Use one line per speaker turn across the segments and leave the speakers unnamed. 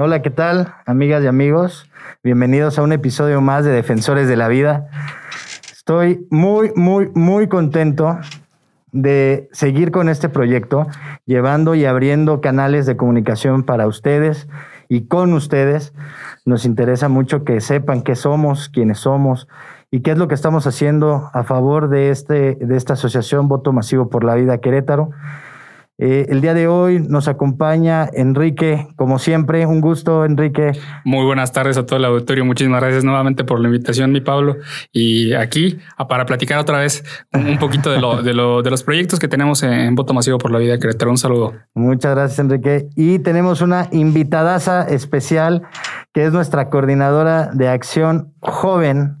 Hola, ¿qué tal, amigas y amigos? Bienvenidos a un episodio más de Defensores de la Vida. Estoy muy, muy, muy contento de seguir con este proyecto, llevando y abriendo canales de comunicación para ustedes y con ustedes. Nos interesa mucho que sepan qué somos, quiénes somos y qué es lo que estamos haciendo a favor de, este, de esta asociación Voto Masivo por la Vida Querétaro. Eh, el día de hoy nos acompaña Enrique, como siempre, un gusto, Enrique.
Muy buenas tardes a todo el auditorio. Muchísimas gracias nuevamente por la invitación, mi Pablo. Y aquí para platicar otra vez un poquito de, lo, de, lo, de los proyectos que tenemos en Voto Masivo por la Vida Querétaro. Un saludo.
Muchas gracias, Enrique. Y tenemos una invitadaza especial que es nuestra coordinadora de acción joven.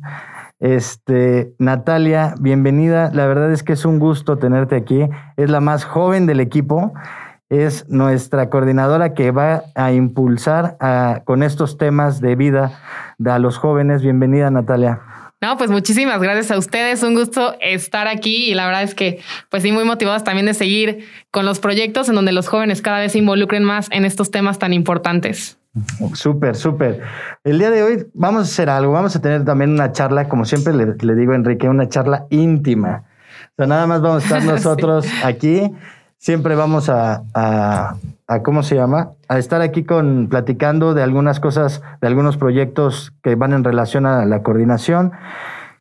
Este, Natalia, bienvenida. La verdad es que es un gusto tenerte aquí. Es la más joven del equipo. Es nuestra coordinadora que va a impulsar con estos temas de vida a los jóvenes. Bienvenida, Natalia.
No, pues muchísimas gracias a ustedes. Un gusto estar aquí y la verdad es que, pues sí, muy motivados también de seguir con los proyectos en donde los jóvenes cada vez se involucren más en estos temas tan importantes.
Súper, súper. El día de hoy vamos a hacer algo, vamos a tener también una charla, como siempre le, digo a Enrique, una charla íntima. O sea, nada más vamos a estar nosotros aquí. Siempre vamos a, a, ¿cómo se llama? A estar aquí con platicando de algunas cosas, de algunos proyectos que van en relación a la coordinación.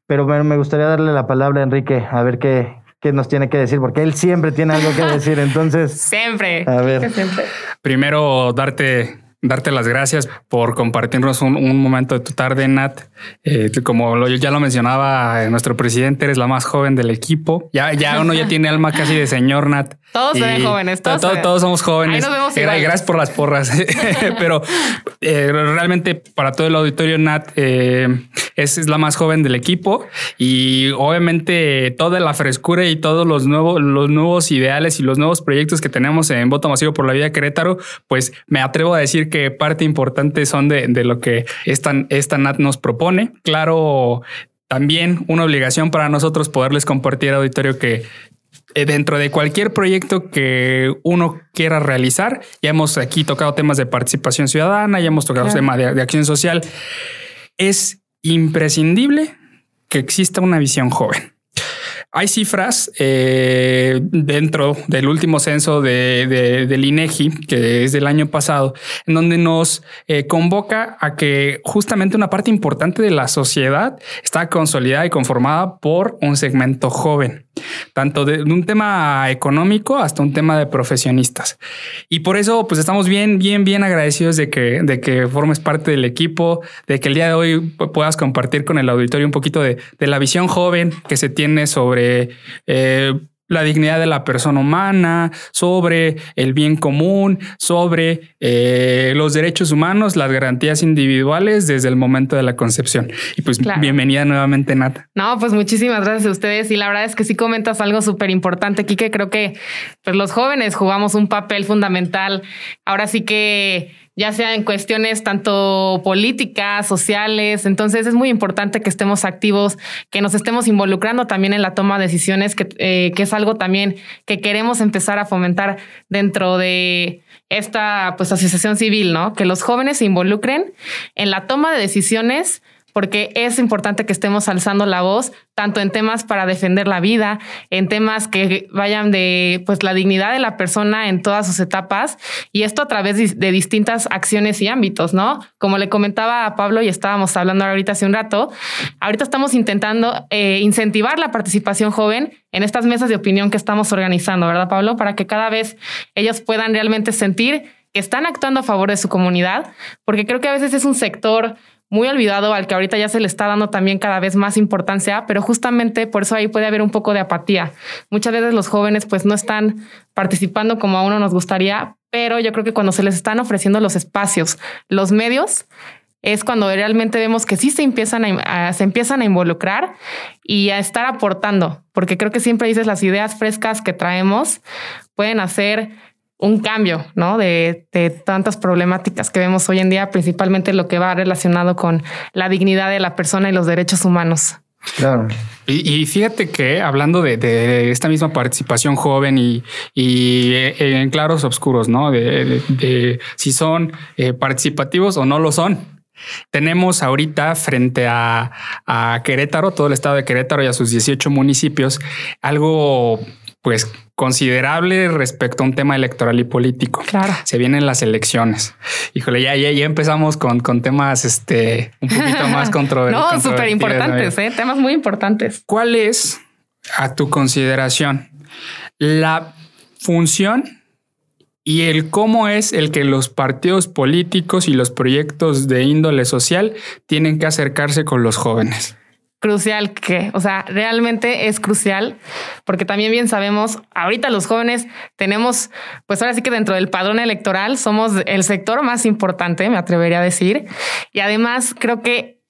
Pero me gustaría darle la palabra a Enrique, a ver qué, qué nos tiene que decir, porque él siempre tiene algo que decir. Entonces,
siempre.
A ver.
Siempre.
Primero, darte darte las gracias por compartirnos un, momento de tu tarde, Nat. Eh, como ya lo mencionaba eh, nuestro presidente, eres la más joven del equipo. Ya, ya uno ya tiene alma casi de señor, Nat.
Todos son jóvenes. Todos,
todos, somos jóvenes.
Ahí nos
vemos gracias por las porras. Pero eh, realmente para todo el auditorio, Nat es, la más joven del equipo y obviamente toda la frescura y todos los nuevos, los nuevos ideales y los nuevos proyectos que tenemos en Voto Masivo por la Vida Querétaro, pues me atrevo a decir que parte importante son de, lo que esta, esta NAT nos propone. Claro, también una obligación para nosotros poderles compartir auditorio que eh, dentro de cualquier proyecto que uno quiera realizar, ya hemos aquí tocado temas de participación ciudadana, ya hemos tocado temas de, de acción social, es imprescindible que exista una visión joven. Hay cifras eh, dentro del último censo de, del INEGI, que es del año pasado, en donde nos eh, convoca a que justamente una parte importante de la sociedad está consolidada y conformada por un segmento joven tanto de, un tema económico hasta un tema de profesionistas. Y por eso, pues estamos bien, bien, bien agradecidos de que, de que formes parte del equipo, de que el día de hoy puedas compartir con el auditorio un poquito de, de la visión joven que se tiene sobre eh, la dignidad de la persona humana, sobre el bien común, sobre eh, los derechos humanos, las garantías individuales desde el momento de la concepción. Y pues bienvenida nuevamente, Nata.
No, pues muchísimas gracias a ustedes. Y la verdad es que sí comentas algo súper importante aquí, que creo que pues, los jóvenes jugamos un papel fundamental. Ahora sí que ya sea en cuestiones tanto políticas, sociales. Entonces es muy importante que estemos activos, que nos estemos involucrando también en la toma de decisiones, que, eh, que es algo también que queremos empezar a fomentar dentro de esta pues, asociación civil, ¿no? Que los jóvenes se involucren en la toma de decisiones porque es importante que estemos alzando la voz, tanto en temas para defender la vida, en temas que vayan de pues, la dignidad de la persona en todas sus etapas, y esto a través de distintas acciones y ámbitos, ¿no? Como le comentaba a Pablo y estábamos hablando ahorita hace un rato, ahorita estamos intentando eh, incentivar la participación joven en estas mesas de opinión que estamos organizando, ¿verdad, Pablo? Para que cada vez ellos puedan realmente sentir que están actuando a favor de su comunidad, porque creo que a veces es un sector muy olvidado, al que ahorita ya se le está dando también cada vez más importancia, pero justamente por eso ahí puede haber un poco de apatía. Muchas veces los jóvenes pues no están participando como a uno nos gustaría, pero yo creo que cuando se les están ofreciendo los espacios, los medios, es cuando realmente vemos que sí se empiezan a, se empiezan a involucrar y a estar aportando, porque creo que siempre dices las ideas frescas que traemos pueden hacer un cambio, ¿no? De, tantas problemáticas que vemos hoy en día, principalmente lo que va relacionado con la dignidad de la persona y los derechos humanos.
Claro.
Y, fíjate que hablando de, esta misma participación joven y, eh, en claros oscuros, ¿no? De, si son eh, participativos o no lo son. Tenemos ahorita frente a, a, Querétaro, todo el estado de Querétaro y a sus 18 municipios, algo pues considerable respecto a un tema electoral y político.
Claro.
Se vienen las elecciones. Híjole, ya, ya, ya empezamos con, con temas este, un poquito más controversiales.
no, súper importantes, ¿eh? temas muy importantes.
¿Cuál es, a tu consideración, la función y el cómo es el que los partidos políticos y los proyectos de índole social tienen que acercarse con los jóvenes?
Crucial que, o sea, realmente es crucial porque también bien sabemos, ahorita los jóvenes tenemos, pues ahora sí que dentro del padrón electoral somos el sector más importante, me atrevería a decir, y además creo que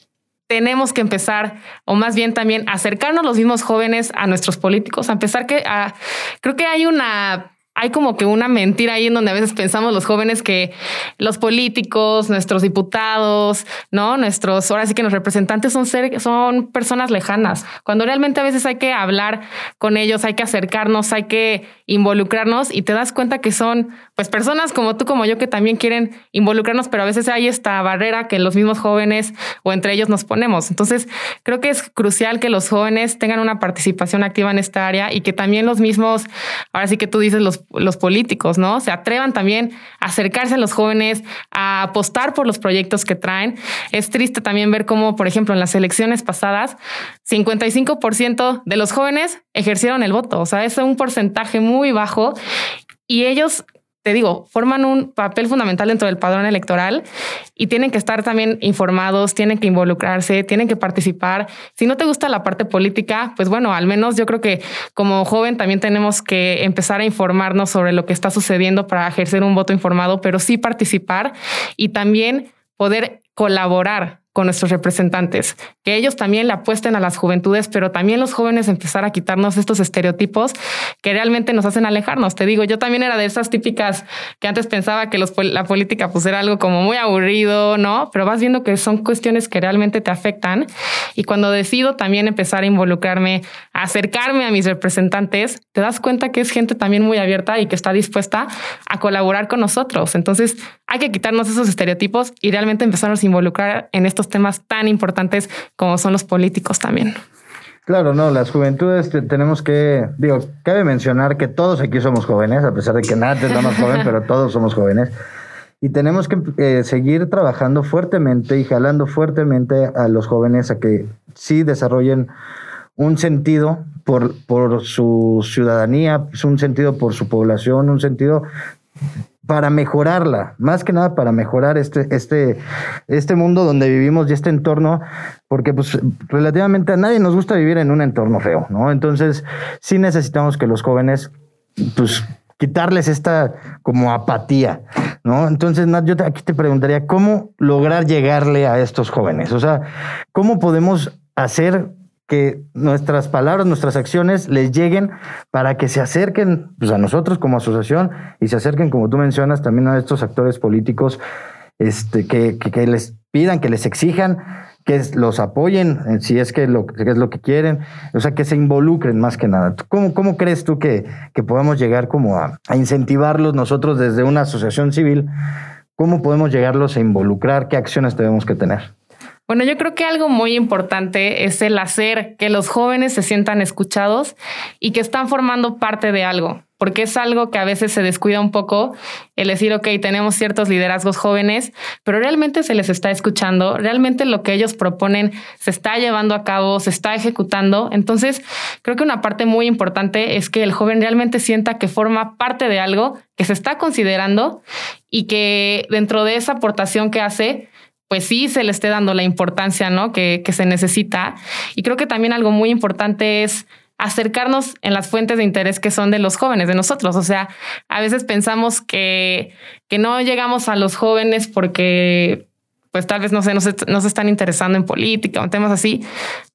tenemos que empezar, o más bien también acercarnos los mismos jóvenes a nuestros políticos, a empezar que a, creo que hay una hay como que una mentira ahí en donde a veces pensamos los jóvenes que los políticos, nuestros diputados, no, nuestros, ahora sí que los representantes son ser, son personas lejanas, cuando realmente a veces hay que hablar con ellos, hay que acercarnos, hay que involucrarnos y te das cuenta que son pues personas como tú, como yo, que también quieren involucrarnos, pero a veces hay esta barrera que los mismos jóvenes o entre ellos nos ponemos. Entonces, creo que es crucial que los jóvenes tengan una participación activa en esta área y que también los mismos, ahora sí que tú dices, los, los políticos, ¿no? Se atrevan también a acercarse a los jóvenes, a apostar por los proyectos que traen. Es triste también ver cómo, por ejemplo, en las elecciones pasadas, 55% de los jóvenes ejercieron el voto. O sea, es un porcentaje muy bajo y ellos te digo, forman un papel fundamental dentro del padrón electoral y tienen que estar también informados, tienen que involucrarse, tienen que participar. Si no te gusta la parte política, pues bueno, al menos yo creo que como joven también tenemos que empezar a informarnos sobre lo que está sucediendo para ejercer un voto informado, pero sí participar y también poder colaborar con nuestros representantes, que ellos también le apuesten a las juventudes, pero también los jóvenes empezar a quitarnos estos estereotipos que realmente nos hacen alejarnos. Te digo, yo también era de esas típicas que antes pensaba que los, la política pues era algo como muy aburrido, ¿no? Pero vas viendo que son cuestiones que realmente te afectan y cuando decido también empezar a involucrarme, a acercarme a mis representantes, te das cuenta que es gente también muy abierta y que está dispuesta a colaborar con nosotros. Entonces hay que quitarnos esos estereotipos y realmente empezarnos a involucrar en estos temas tan importantes como son los políticos también.
Claro, no, las juventudes tenemos que, digo, cabe mencionar que todos aquí somos jóvenes, a pesar de que nadie es más joven, pero todos somos jóvenes. Y tenemos que eh, seguir trabajando fuertemente y jalando fuertemente a los jóvenes a que sí desarrollen un sentido por, por su ciudadanía, un sentido por su población, un sentido para mejorarla, más que nada para mejorar este, este, este mundo donde vivimos y este entorno, porque pues relativamente a nadie nos gusta vivir en un entorno feo, ¿no? Entonces sí necesitamos que los jóvenes, pues quitarles esta como apatía, ¿no? Entonces, Nat, yo aquí te preguntaría, ¿cómo lograr llegarle a estos jóvenes? O sea, ¿cómo podemos hacer que nuestras palabras, nuestras acciones les lleguen para que se acerquen pues, a nosotros como asociación y se acerquen, como tú mencionas, también a estos actores políticos este, que, que, les pidan, que les exijan, que los apoyen eh, si es que, lo, que es lo que quieren, o sea, que se involucren más que nada. ¿Cómo, cómo crees tú que, que podamos llegar como a, a incentivarlos nosotros desde una asociación civil? ¿Cómo podemos llegarlos a involucrar? ¿Qué acciones tenemos que tener?
Bueno, yo creo que algo muy importante es el hacer que los jóvenes se sientan escuchados y que están formando parte de algo, porque es algo que a veces se descuida un poco, el decir, ok, tenemos ciertos liderazgos jóvenes, pero realmente se les está escuchando, realmente lo que ellos proponen se está llevando a cabo, se está ejecutando. Entonces, creo que una parte muy importante es que el joven realmente sienta que forma parte de algo, que se está considerando y que dentro de esa aportación que hace, pues sí se le esté dando la importancia ¿no? que, que se necesita. Y creo que también algo muy importante es acercarnos en las fuentes de interés que son de los jóvenes, de nosotros. O sea, a veces pensamos que, que no llegamos a los jóvenes porque pues tal vez no se, no se están interesando en política o temas así,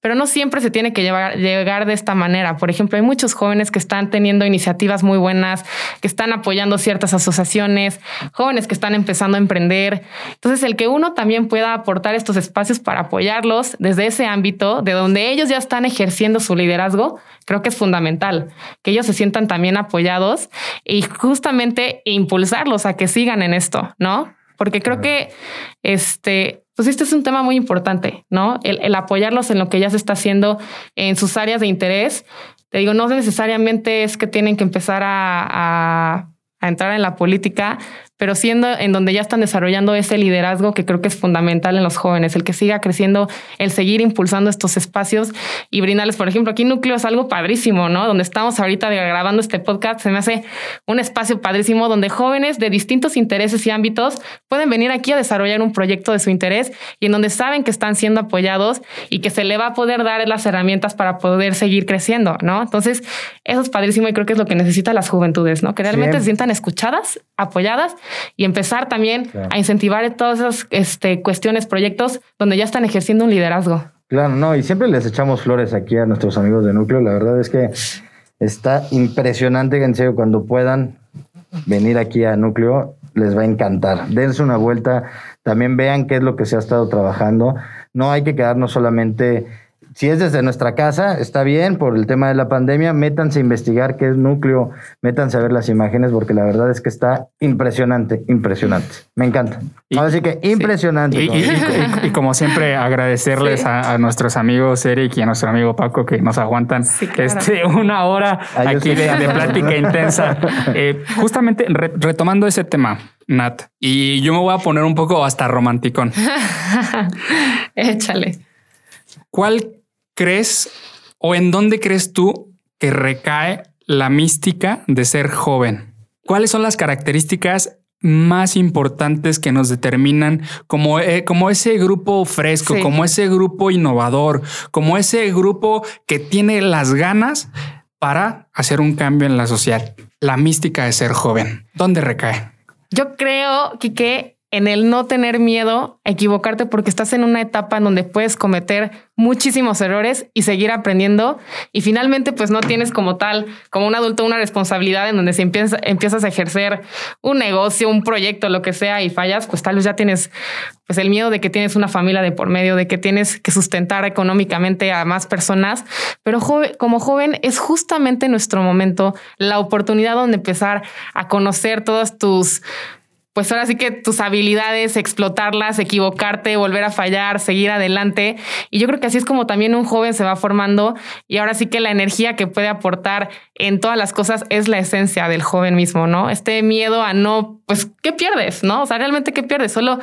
pero no siempre se tiene que llegar de esta manera. Por ejemplo, hay muchos jóvenes que están teniendo iniciativas muy buenas, que están apoyando ciertas asociaciones, jóvenes que están empezando a emprender. Entonces, el que uno también pueda aportar estos espacios para apoyarlos desde ese ámbito, de donde ellos ya están ejerciendo su liderazgo, creo que es fundamental, que ellos se sientan también apoyados y justamente impulsarlos a que sigan en esto, ¿no? Porque creo que este, pues este es un tema muy importante, ¿no? El, apoyarlos en lo que ya se está haciendo en sus áreas de interés. Te digo, no necesariamente es que tienen que empezar a entrar en la política, pero siendo en donde ya están desarrollando ese liderazgo que creo que es fundamental en los jóvenes, el que siga creciendo, el seguir impulsando estos espacios y brindarles, por ejemplo, aquí Núcleo es algo padrísimo, ¿no? Donde estamos ahorita grabando este podcast, se me hace un espacio padrísimo donde jóvenes de distintos intereses y ámbitos pueden venir aquí a desarrollar un proyecto de su interés y en donde saben que están siendo apoyados y que se le va a poder dar las herramientas para poder seguir creciendo, ¿no? Entonces, eso es padrísimo y creo que es lo que necesitan las juventudes, ¿no? Que realmente se sientan escuchadas, apoyadas y empezar también a incentivar todas esas este, cuestiones, proyectos donde ya están ejerciendo un liderazgo.
Claro, no, y siempre les echamos flores aquí a nuestros amigos de Núcleo. La verdad es que está impresionante, en serio, cuando puedan venir aquí a Núcleo, les va a encantar. Dense una vuelta, también vean qué es lo que se ha estado trabajando. No hay que quedarnos solamente si es desde nuestra casa, está bien por el tema de la pandemia, métanse a investigar qué es núcleo, métanse a ver las imágenes porque la verdad es que está impresionante, impresionante. Me encanta. Así que impresionante.
Y, como siempre, agradecerles a, nuestros amigos Eric y a nuestro amigo Paco que nos aguantan este, una hora aquí de, plática intensa. Eh, justamente retomando ese tema, Nat, y yo me voy a poner un poco hasta romanticón.
Échale.
¿Cuál crees o en dónde crees tú que recae la mística de ser joven? ¿Cuáles son las características más importantes que nos determinan como, eh, como ese grupo fresco, como ese grupo innovador, como ese grupo que tiene las ganas para hacer un cambio en la sociedad? La mística de ser joven. ¿Dónde recae?
Yo creo, que en el no tener miedo a equivocarte porque estás en una etapa en donde puedes cometer muchísimos errores y seguir aprendiendo. Y finalmente pues no tienes como tal, como un adulto, una responsabilidad en donde si empiezas, empiezas a ejercer un negocio, un proyecto, lo que sea y fallas, pues tal vez ya tienes pues el miedo de que tienes una familia de por medio, de que tienes que sustentar económicamente a más personas, pero como joven es justamente nuestro momento, la oportunidad donde empezar a conocer todas tus pues ahora sí que tus habilidades, explotarlas, equivocarte, volver a fallar, seguir adelante. Y yo creo que así es como también un joven se va formando y ahora sí que la energía que puede aportar en todas las cosas es la esencia del joven mismo, ¿no? Este miedo a no, pues, ¿qué pierdes? ¿No? O sea, realmente, ¿qué pierdes? Solo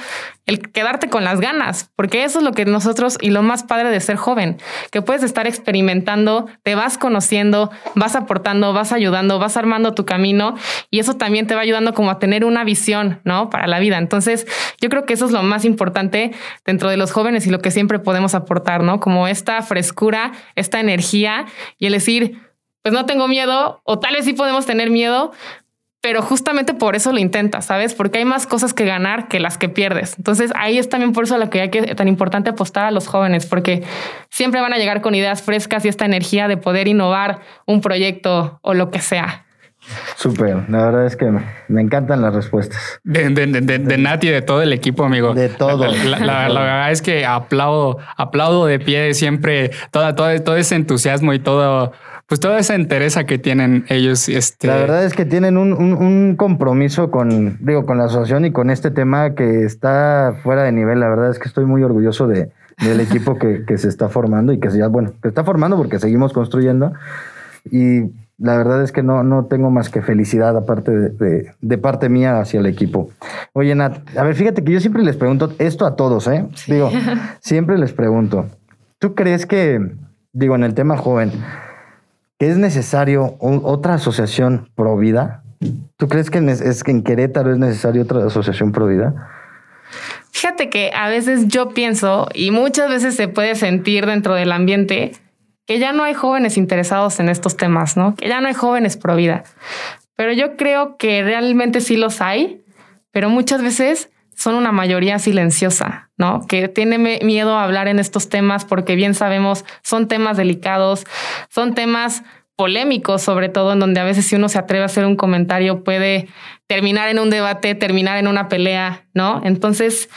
el quedarte con las ganas, porque eso es lo que nosotros y lo más padre de ser joven, que puedes estar experimentando, te vas conociendo, vas aportando, vas ayudando, vas armando tu camino y eso también te va ayudando como a tener una visión, ¿no? Para la vida. Entonces, yo creo que eso es lo más importante dentro de los jóvenes y lo que siempre podemos aportar, ¿no? Como esta frescura, esta energía y el decir, pues no tengo miedo, o tal vez sí podemos tener miedo, pero justamente por eso lo intentas, ¿sabes? Porque hay más cosas que ganar que las que pierdes. Entonces ahí es también por eso lo que hay que tan importante apostar a los jóvenes, porque siempre van a llegar con ideas frescas y esta energía de poder innovar un proyecto o lo que sea.
Súper, la verdad es que me encantan las respuestas.
De, de, de, de, Nati y de todo el equipo, amigo.
De todo.
La, verdad es que aplaudo, aplaudo de pie siempre toda, todo, todo ese entusiasmo y todo, pues toda esa entereza que tienen ellos. Este...
La verdad es que tienen un, un, compromiso con, digo, con la asociación y con este tema que está fuera de nivel. La verdad es que estoy muy orgulloso de, del equipo que, que, se está formando y que se ya, bueno, que está formando porque seguimos construyendo. Y la verdad es que no, no tengo más que felicidad aparte de, de, parte mía hacia el equipo. Oye, Nat, a ver, fíjate que yo siempre les pregunto esto a todos, ¿eh? Digo, siempre les pregunto, ¿tú crees que, digo, en el tema joven, ¿Es necesario otra asociación pro vida? ¿Tú crees que es que en Querétaro es necesario otra asociación pro vida?
Fíjate que a veces yo pienso y muchas veces se puede sentir dentro del ambiente que ya no hay jóvenes interesados en estos temas, ¿no? Que ya no hay jóvenes pro vida. Pero yo creo que realmente sí los hay, pero muchas veces son una mayoría silenciosa, ¿no? Que tiene miedo a hablar en estos temas porque bien sabemos son temas delicados, son temas polémicos, sobre todo en donde a veces si uno se atreve a hacer un comentario puede terminar en un debate, terminar en una pelea, ¿no? Entonces,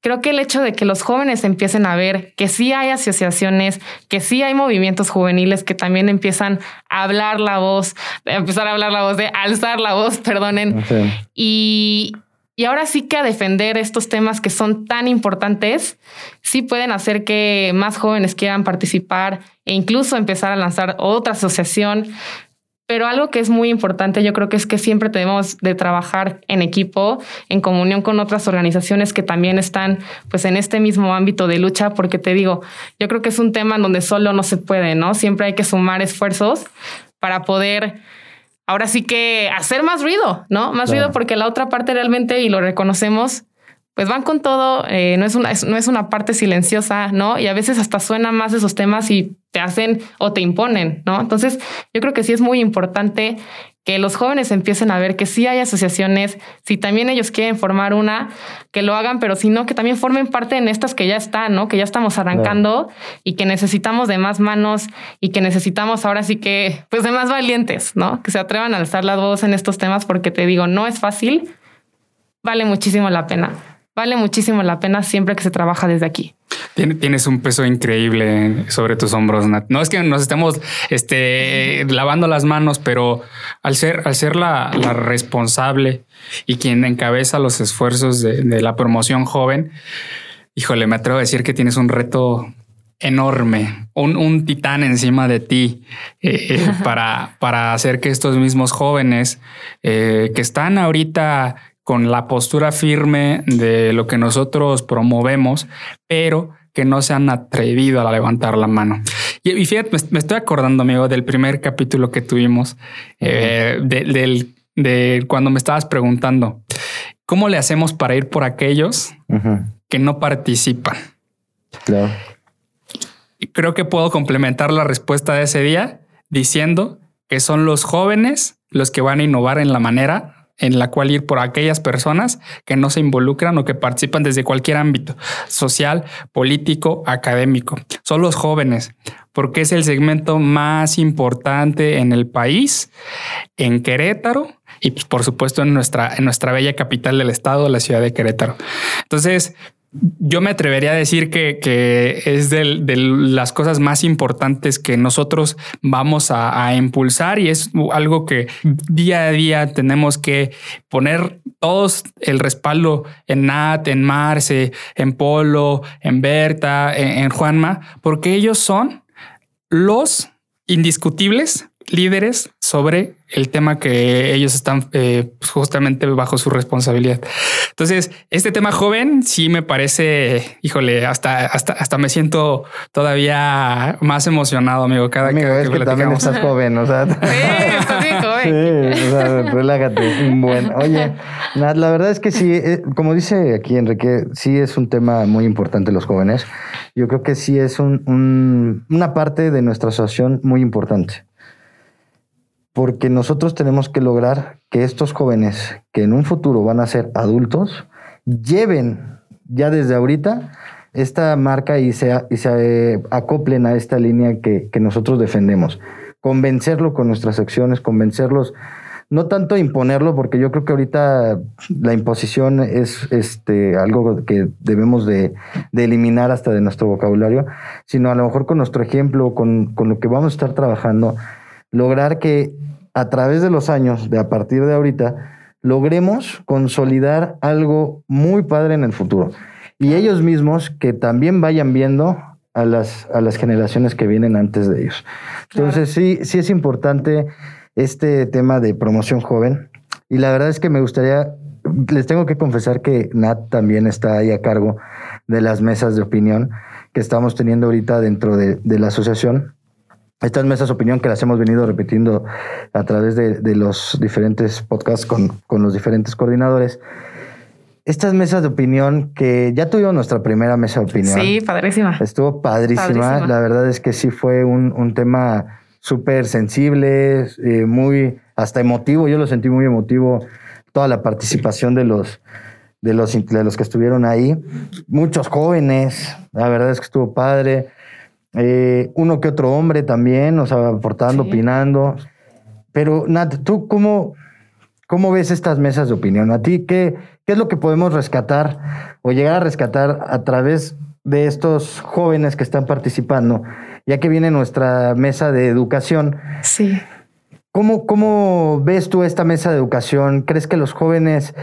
creo que el hecho de que los jóvenes empiecen a ver que sí hay asociaciones, que sí hay movimientos juveniles que también empiezan a hablar la voz, a empezar a hablar la voz, de alzar la voz, perdonen, y, y ahora sí que a defender estos temas que son tan importantes, sí pueden hacer que más jóvenes quieran participar e incluso empezar a lanzar otra asociación. Pero algo que es muy importante, yo creo que es que siempre tenemos de trabajar en equipo, en comunión con otras organizaciones que también están pues en este mismo ámbito de lucha, porque te digo, yo creo que es un tema en donde solo no se puede, ¿no? Siempre hay que sumar esfuerzos para poder ahora sí que hacer más ruido, ¿no? Más ruido porque la otra parte realmente, y lo reconocemos, pues van con todo, eh, no, es una, no es una parte silenciosa, ¿no? Y a veces hasta suena más esos temas y te hacen o te imponen, ¿no? Entonces, yo creo que sí es muy importante que los jóvenes empiecen a ver que sí hay asociaciones, si también ellos quieren formar una, que lo hagan, pero si no, que también formen parte en estas que ya están, ¿no? Que ya estamos arrancando y que necesitamos de más manos y que necesitamos ahora sí que, pues de más valientes, ¿no? Que se atrevan a alzar la voz en estos temas porque te digo, no es fácil, vale muchísimo la pena, vale muchísimo la pena siempre que se trabaja desde aquí.
Tienes un peso increíble sobre tus hombros, Nat. No es que nos estemos este, lavando las manos, pero al ser, al ser la, responsable y quien encabeza los esfuerzos de, la promoción joven, híjole, me atrevo a decir que tienes un reto enorme, un, titán encima de ti eh, para, para hacer que estos mismos jóvenes eh, que están ahorita con la postura firme de lo que nosotros promovemos, pero que no se han atrevido a levantar la mano. Y, fíjate, me, estoy acordando, amigo, del primer capítulo que tuvimos, eh, de, cuando me estabas preguntando, ¿cómo le hacemos para ir por aquellos que no participan? Claro. creo que puedo complementar la respuesta de ese día diciendo que son los jóvenes los que van a innovar en la manera en la cual ir por aquellas personas que no se involucran o que participan desde cualquier ámbito, social, político, académico. Son los jóvenes, porque es el segmento más importante en el país, en Querétaro y pues, por supuesto en nuestra, en nuestra bella capital del estado, la ciudad de Querétaro. Entonces, yo me atrevería a decir que, es de, las cosas más importantes que nosotros vamos a, impulsar y es algo que día a día tenemos que poner todos el respaldo en Nat, en Marce, en Polo, en Berta, en Juanma, porque ellos son los indiscutibles líderes sobre el tema que ellos están eh, pues, justamente bajo su responsabilidad. Entonces, este tema joven sí me parece, híjole, hasta, hasta, hasta me siento todavía más emocionado, amigo. Cada
amigo, que, es que, también estás joven, o sea. Sí, joven. Sí, o sea, relájate. Bueno, oye, Nat, la verdad es que sí, eh, como dice aquí Enrique, sí es un tema muy importante los jóvenes. Yo creo que sí es un, una parte de nuestra asociación muy importante porque nosotros tenemos que lograr que estos jóvenes que en un futuro van a ser adultos lleven ya desde ahorita esta marca y se, eh, acoplen a esta línea que, nosotros defendemos. Convencerlo con nuestras acciones, convencerlos, no tanto imponerlo, porque yo creo que ahorita la imposición es este, algo que debemos de, eliminar hasta de nuestro vocabulario, sino a lo mejor con nuestro ejemplo, con lo que vamos a estar trabajando, lograr que a través de los años, de a partir de ahorita, logremos consolidar algo muy padre en el futuro. Y ellos mismos que también vayan viendo a las, a las generaciones que vienen antes de ellos. Entonces, sí, sí es importante este tema de promoción joven. Y la verdad es que me gustaría, les tengo que confesar que Nat también está ahí a cargo de las mesas de opinión que estamos teniendo ahorita dentro de, de la asociación. Estas mesas de opinión que las hemos venido repitiendo a través de, los diferentes podcasts con, los diferentes coordinadores. Estas mesas de opinión que ya tuvimos nuestra primera mesa de opinión.
Sí, padrísima.
Estuvo padrísima. La verdad es que sí fue un, tema súper sensible, eh, muy hasta emotivo. Yo lo sentí muy emotivo. Toda la participación de los, de los, de los que estuvieron ahí. Muchos jóvenes, la verdad es que estuvo padre. Eh, uno que otro hombre también, o sea, aportando, opinando. Pero, Nat, ¿tú cómo, cómo ves estas mesas de opinión? ¿A ti qué, qué es lo que podemos rescatar o llegar a rescatar a través de estos jóvenes que están participando? Ya que viene nuestra mesa de educación.
Sí.
¿Cómo, ¿Cómo ves tú esta mesa de educación? ¿Crees que los jóvenes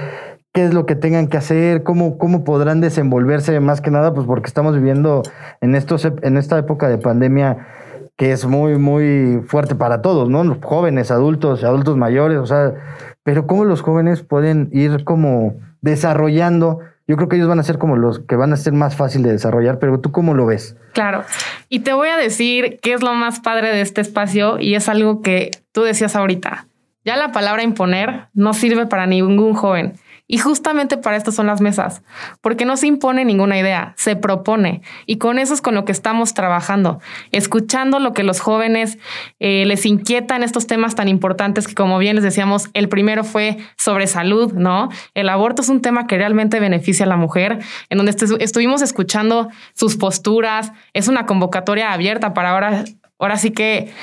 qué es lo que tengan que hacer, cómo, cómo podrán desenvolverse más que nada, pues porque estamos viviendo en, estos, en esta época de pandemia que es muy, muy fuerte para todos, ¿no? Los jóvenes, adultos, adultos mayores, o sea, pero cómo los jóvenes pueden ir como desarrollando. Yo creo que ellos van a ser como los que van a ser más fácil de desarrollar, pero tú cómo lo ves?
Claro. Y te voy a decir qué es lo más padre de este espacio y es algo que tú decías ahorita. Ya la palabra imponer no sirve para ningún joven. Y justamente para esto son las mesas, porque no se impone ninguna idea, se propone. Y con eso es con lo que estamos trabajando, escuchando lo que los jóvenes eh, les inquietan estos temas tan importantes que, como bien les decíamos, el primero fue sobre salud, ¿no? El aborto es un tema que realmente beneficia a la mujer, en donde estuvimos escuchando sus posturas, es una convocatoria abierta para ahora, ahora sí que,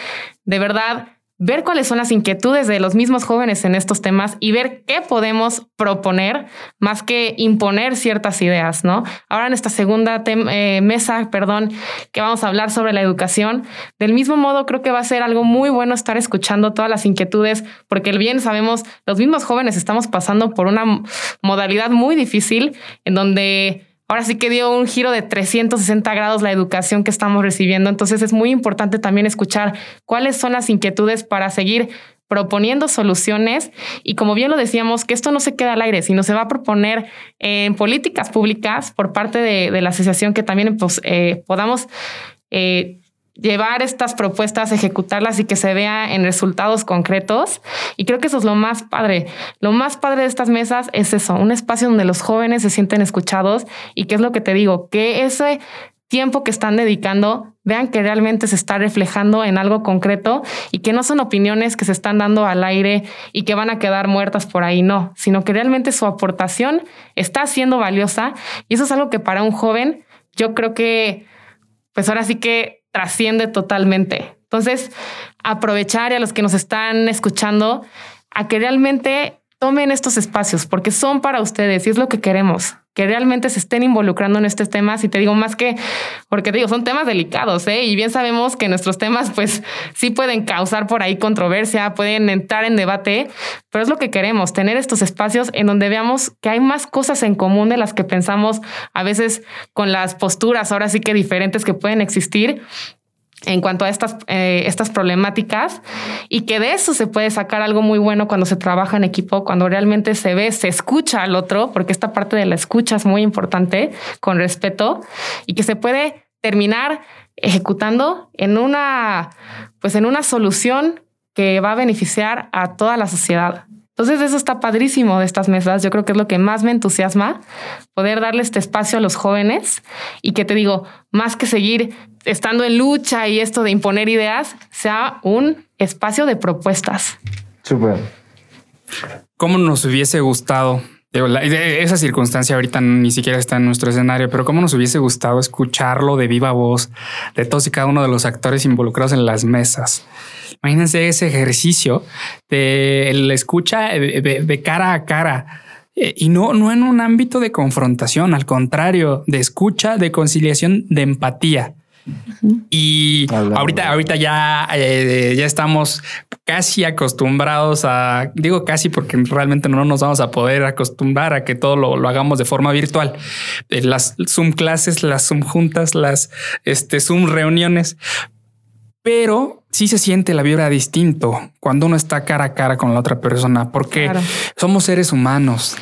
de verdad, ver cuáles son las inquietudes de los mismos jóvenes en estos temas y ver qué podemos proponer más que imponer ciertas ideas, ¿no? Ahora en esta segunda eh, mesa, perdón, que vamos a hablar sobre la educación, del mismo modo creo que va a ser algo muy bueno estar escuchando todas las inquietudes, porque el bien sabemos, los mismos jóvenes estamos pasando por una modalidad muy difícil en donde ahora sí que dio un giro de 360 grados la educación que estamos recibiendo. Entonces es muy importante también escuchar cuáles son las inquietudes para seguir proponiendo soluciones y como bien lo decíamos, que esto no se queda al aire, sino se va a proponer en políticas públicas por parte de, la asociación que también pues, eh, podamos eh, llevar estas propuestas, ejecutarlas y que se vea en resultados concretos. Y creo que eso es lo más padre. Lo más padre de estas mesas es eso, un espacio donde los jóvenes se sienten escuchados y qué es lo que te digo, que ese tiempo que están dedicando, vean que realmente se está reflejando en algo concreto y que no son opiniones que se están dando al aire y que van a quedar muertas por ahí, no, sino que realmente su aportación está siendo valiosa y eso es algo que para un joven yo creo que, pues ahora sí que trasciende totalmente. Entonces, aprovechar y a los que nos están escuchando a que realmente tomen estos espacios porque son para ustedes y es lo que queremos, que realmente se estén involucrando en estos temas y te digo más que, porque te digo, son temas delicados ¿eh? y bien sabemos que nuestros temas pues sí pueden causar por ahí controversia, pueden entrar en debate, pero es lo que queremos, tener estos espacios en donde veamos que hay más cosas en común de las que pensamos a veces con las posturas ahora sí que diferentes que pueden existir en cuanto a estas, eh, estas problemáticas y que de eso se puede sacar algo muy bueno cuando se trabaja en equipo, cuando realmente se ve, se escucha al otro, porque esta parte de la escucha es muy importante, con respeto, y que se puede terminar ejecutando en una, pues en una solución que va a beneficiar a toda la sociedad. Entonces eso está padrísimo de estas mesas. Yo creo que es lo que más me entusiasma, poder darle este espacio a los jóvenes y que te digo, más que seguir estando en lucha y esto de imponer ideas, sea un espacio de propuestas.
Súper.
¿Cómo nos hubiese gustado? Esa circunstancia ahorita ni siquiera está en nuestro escenario, pero cómo nos hubiese gustado escucharlo de viva voz de todos y cada uno de los actores involucrados en las mesas. Imagínense ese ejercicio de la escucha de, cara a cara. Eh, y no, no en un ámbito de confrontación, al contrario, de escucha, de conciliación, de empatía. Y ahorita, ahorita ya, eh, ya estamos casi acostumbrados a, digo casi porque realmente no nos vamos a poder acostumbrar a que todo lo, hagamos de forma virtual. Eh, las Zoom clases, las Zoom juntas, las este, Zoom reuniones, pero sí se siente la vibra distinto cuando uno está cara a cara con la otra persona, porque somos seres humanos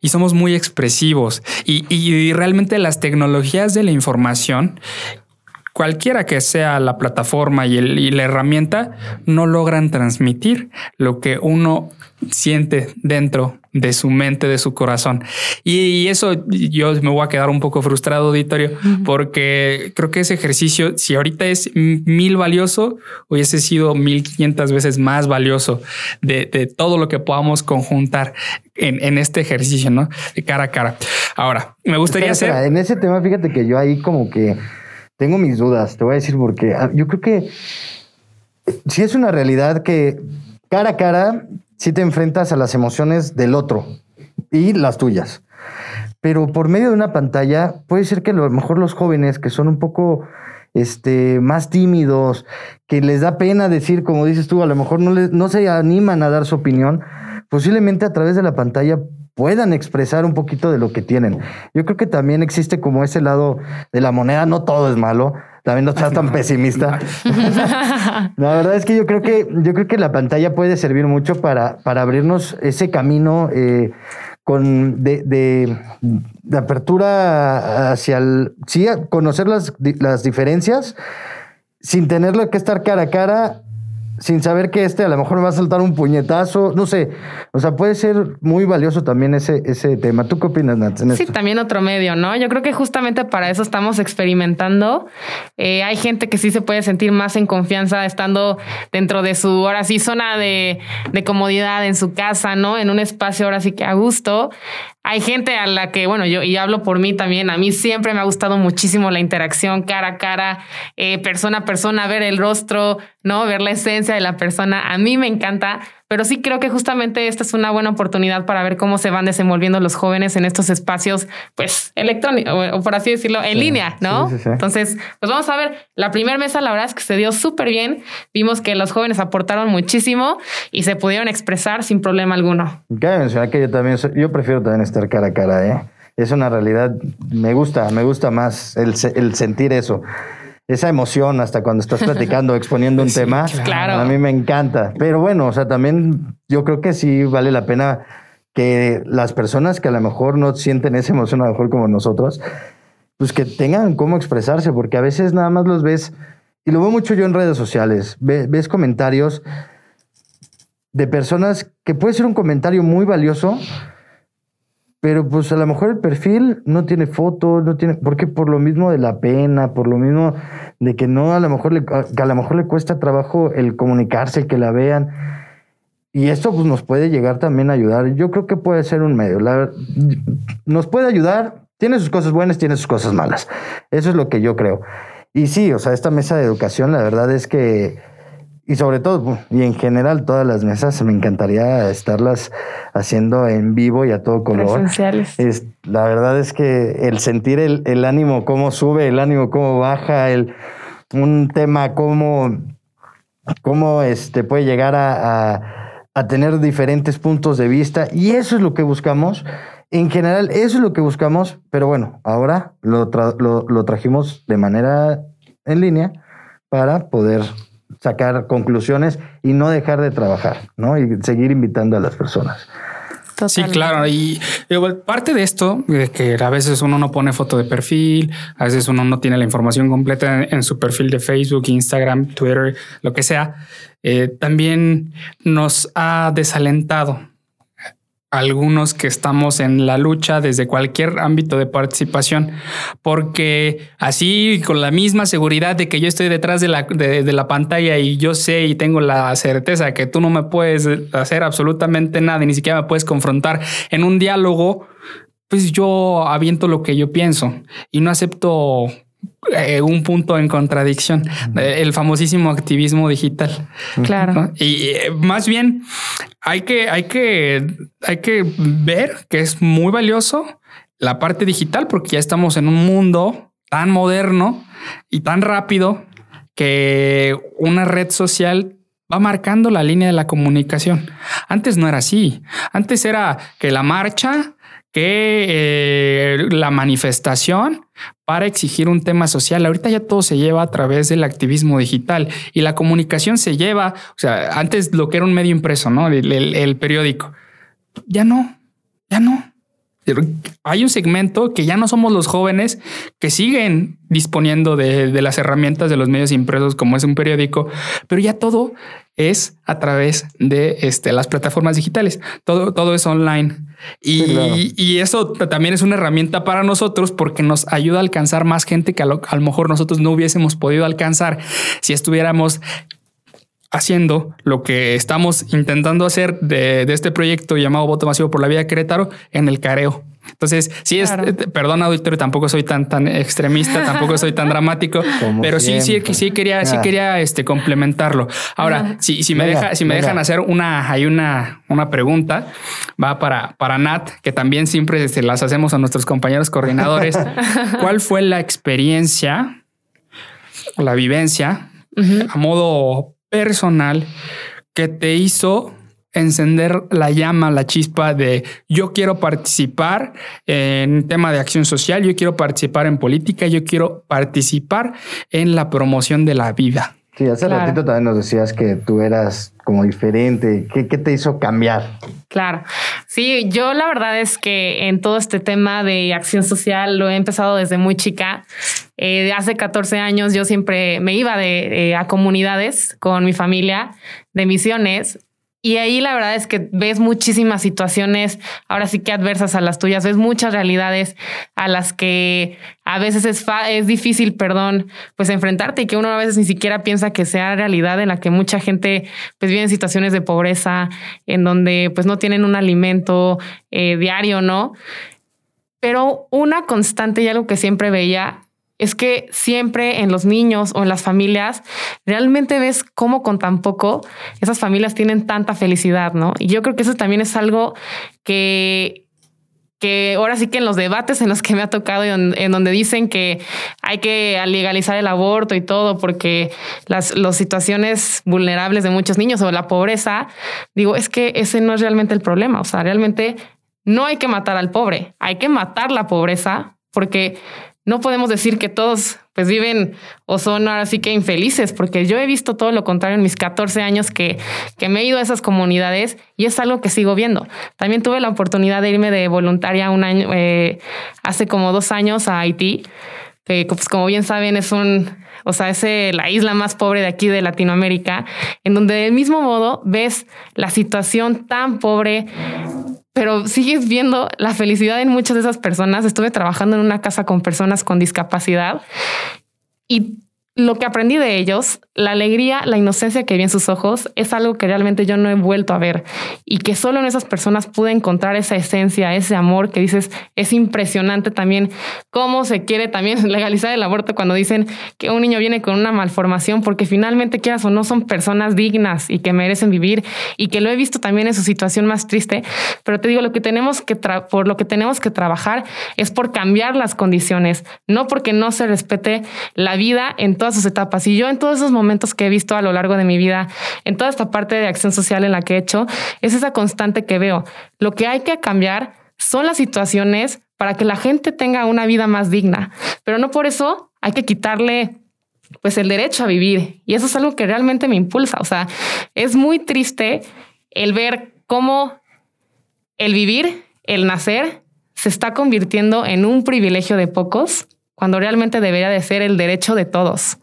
y somos muy expresivos. Y, y realmente las tecnologías de la información cualquiera que sea la plataforma y, el, y la herramienta, no logran transmitir lo que uno siente dentro de su mente, de su corazón. Y, eso yo me voy a quedar un poco frustrado, auditorio, porque creo que ese ejercicio, si ahorita es mil valioso, hubiese sido mil quinientas veces más valioso de, todo lo que podamos conjuntar en, este ejercicio, ¿no? De cara a cara. Ahora, me gustaría hacer...
En ese tema, fíjate que yo ahí como que tengo mis dudas, te voy a decir porque ah, yo creo que si es una realidad que cara a cara si te enfrentas a las emociones del otro y las tuyas. Pero por medio de una pantalla, puede ser que a lo mejor los jóvenes que son un poco este, más tímidos, que les da pena decir, como dices tú, a lo mejor no, no se animan a dar su opinión, posiblemente a través de la pantalla puedan expresar un poquito de lo que tienen. Yo creo que también existe como ese lado de la moneda, no todo es malo, también no seas tan pesimista. la verdad es que yo creo que yo creo que la pantalla puede servir mucho para, para abrirnos ese camino eh, con de, de, apertura hacia el sí, conocer las, las diferencias sin tenerlo que estar cara a cara sin saber que este a lo mejor me va a saltar un puñetazo, no sé. O sea, puede ser muy valioso también ese, ese tema. ¿Tú qué opinas, Nat?
sí, también otro medio, ¿no? Yo creo que justamente para eso estamos experimentando. Eh, hay gente que sí se puede sentir más en confianza estando dentro de su, ahora sí, zona de, de comodidad en su casa, ¿no? En un espacio ahora sí que a gusto. Hay gente a la que, bueno, yo y hablo por mí también, a mí siempre me ha gustado muchísimo la interacción cara a cara, eh, persona a persona, ver el rostro, ¿no? Ver la esencia de la persona. A mí me encanta, pero sí creo que justamente esta es una buena oportunidad para ver cómo se van desenvolviendo los jóvenes en estos espacios, pues electrónicos, o, por así decirlo, en línea, ¿no? Entonces, pues vamos a ver, la primera mesa la verdad es que se dio súper bien, vimos que los jóvenes aportaron muchísimo y se pudieron expresar sin problema alguno.
Cabe mencionar que yo también, yo prefiero también estar cara a cara, ¿eh? Es una realidad, me gusta, me gusta más el, el sentir eso esa emoción hasta cuando estás platicando, exponiendo un tema. Claro. A mí me encanta. Pero bueno, o sea, también yo creo que sí vale la pena que las personas que a lo mejor no sienten esa emoción a lo mejor como nosotros, pues que tengan cómo expresarse, porque a veces nada más los ves, y lo veo mucho yo en redes sociales, ves comentarios de personas que puede ser un comentario muy valioso, pero pues a lo mejor el perfil no tiene fotos, no tiene, porque por lo mismo de la pena, por lo mismo de que no a lo mejor le, a lo mejor le cuesta trabajo el comunicarse, el que la vean. Y esto pues nos puede llegar también a ayudar. Yo creo que puede ser un medio. nos puede ayudar. Tiene sus cosas buenas, tiene sus cosas malas. Eso es lo que yo creo. Y sí, o sea, esta mesa de educación, la verdad es que y sobre todo, y en general todas las mesas, me encantaría estarlas haciendo en vivo y a todo color. Es, la verdad es que el sentir el, el, ánimo, cómo sube, el ánimo, cómo baja, el, un tema, cómo, cómo este, puede llegar a, a, a tener diferentes puntos de vista. Y eso es lo que buscamos. En general, eso es lo que buscamos, pero bueno, ahora lo, lo, lo trajimos de manera en línea para poder sacar conclusiones y no dejar de trabajar, ¿no? Y seguir invitando a las personas.
Sí, claro. Y parte de esto, de que a veces uno no pone foto de perfil, a veces uno no tiene la información completa en, su perfil de Facebook, Instagram, Twitter, lo que sea, eh, también nos ha desalentado algunos que estamos en la lucha desde cualquier ámbito de participación, porque así con la misma seguridad de que yo estoy detrás de la, de, la pantalla y yo sé y tengo la certeza que tú no me puedes hacer absolutamente nada y ni siquiera me puedes confrontar en un diálogo, pues yo aviento lo que yo pienso y no acepto eh, un punto en contradicción, el famosísimo activismo digital.
Claro.
Y eh, más bien hay que, hay que, hay que ver que es muy valioso la parte digital porque ya estamos en un mundo tan moderno y tan rápido que una red social va marcando la línea de la comunicación. Antes no era así. Antes era que la marcha que eh, la manifestación para exigir un tema social. Ahorita ya todo se lleva a través del activismo digital y la comunicación se lleva, o sea, antes lo que era un medio impreso, ¿no? El, el periódico. Ya no, ya no. Hay un segmento que ya no somos los jóvenes que siguen disponiendo de, las herramientas de los medios impresos como es un periódico, pero ya todo es a través de este, las plataformas digitales. Todo, todo es online. Y, eso también es una herramienta para nosotros porque nos ayuda a alcanzar más gente que a lo, mejor nosotros no hubiésemos podido alcanzar si estuviéramos haciendo lo que estamos intentando hacer de, este proyecto llamado Voto Masivo por la Vida de Querétaro en el careo. Entonces, sí es, eh, perdón, auditorio, tampoco soy tan, tan extremista, tampoco soy tan dramático, pero sí, sí, sí quería, sí quería este, complementarlo. Ahora, si, si me deja, si me dejan hacer una, hay una, una pregunta, va para, para Nat, que también siempre se este, las hacemos a nuestros compañeros coordinadores. ¿Cuál fue la experiencia, la vivencia, a modo personal, que te hizo encender la llama, la chispa de yo quiero participar en tema de acción social, yo quiero participar en política, yo quiero participar en la promoción de la vida.
Sí, hace ratito también nos decías que tú eras como diferente. ¿Qué, ¿Qué, te hizo cambiar?
Claro. Sí, yo la verdad es que en todo este tema de acción social lo he empezado desde muy chica. Eh, hace 14 años yo siempre me iba de, eh, a comunidades con mi familia de misiones y ahí la verdad es que ves muchísimas situaciones, ahora sí que adversas a las tuyas, ves muchas realidades a las que a veces es, es difícil, perdón, pues enfrentarte y que uno a veces ni siquiera piensa que sea realidad en la que mucha gente pues vive en situaciones de pobreza, en donde pues no tienen un alimento eh, diario, ¿no? Pero una constante y algo que siempre veía es que siempre en los niños o en las familias realmente ves cómo con tan poco esas familias tienen tanta felicidad, ¿no? Y yo creo que eso también es algo que que ahora sí que en los debates en los que me ha tocado, en, en donde dicen que hay que legalizar el aborto y todo, porque las, las situaciones vulnerables de muchos niños o la pobreza, digo, es que ese no es realmente el problema. O sea, realmente no hay que matar al pobre, hay que matar la pobreza, porque no podemos decir que todos pues viven o son ahora sí que infelices, porque yo he visto todo lo contrario en mis 14 años que, que me he ido a esas comunidades y es algo que sigo viendo. También tuve la oportunidad de irme de voluntaria un año, eh, hace como dos años a Haití, que pues como bien saben es un, o sea, es eh, la isla más pobre de aquí de Latinoamérica, en donde del mismo modo ves la situación tan pobre pero sigues viendo la felicidad en muchas de esas personas. Estuve trabajando en una casa con personas con discapacidad y lo que aprendí de ellos, la alegría, la inocencia que vi en sus ojos, es algo que realmente yo no he vuelto a ver. Y que solo en esas personas pude encontrar esa esencia, ese amor que dices, es impresionante también cómo se quiere también legalizar el aborto cuando dicen que un niño viene con una malformación, porque finalmente quieras o no son personas dignas y que merecen vivir. Y que lo he visto también en su situación más triste, pero te digo, lo que tenemos que, por lo que tenemos que trabajar es por cambiar las condiciones, no porque no se respete la vida en todas sus etapas. Y yo en todos esos momentos que he visto a lo largo de mi vida, en toda esta parte de acción social en la que he hecho, es esa constante que veo. Lo que hay que cambiar son las situaciones para que la gente tenga una vida más digna, pero no por eso hay que quitarle pues el derecho a vivir. Y eso es algo que realmente me impulsa. O sea, es muy triste el ver cómo el vivir, el nacer, se está convirtiendo en un privilegio de pocos cuando realmente debería de ser el derecho de todos.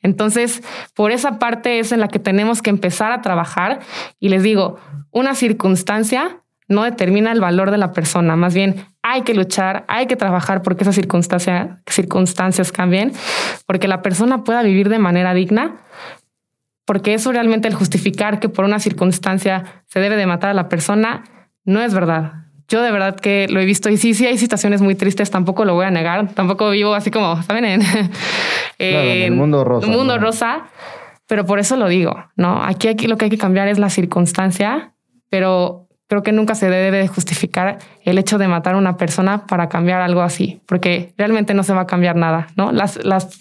Entonces, por esa parte es en la que tenemos que empezar a trabajar y les digo, una circunstancia no determina el valor de la persona, más bien hay que luchar, hay que trabajar porque esas circunstancia, circunstancias cambien, porque la persona pueda vivir de manera digna, porque eso realmente el justificar que por una circunstancia se debe de matar a la persona no es verdad. Yo de verdad que lo he visto y sí, sí hay situaciones muy tristes, tampoco lo voy a negar, tampoco vivo así como, ¿saben? En,
el mundo rosa.
mundo rosa, pero por eso lo digo, ¿no? Aquí, aquí lo que hay que cambiar es la circunstancia, pero creo que nunca se debe de justificar el hecho de matar a una persona para cambiar algo así, porque realmente no se va a cambiar nada, ¿no?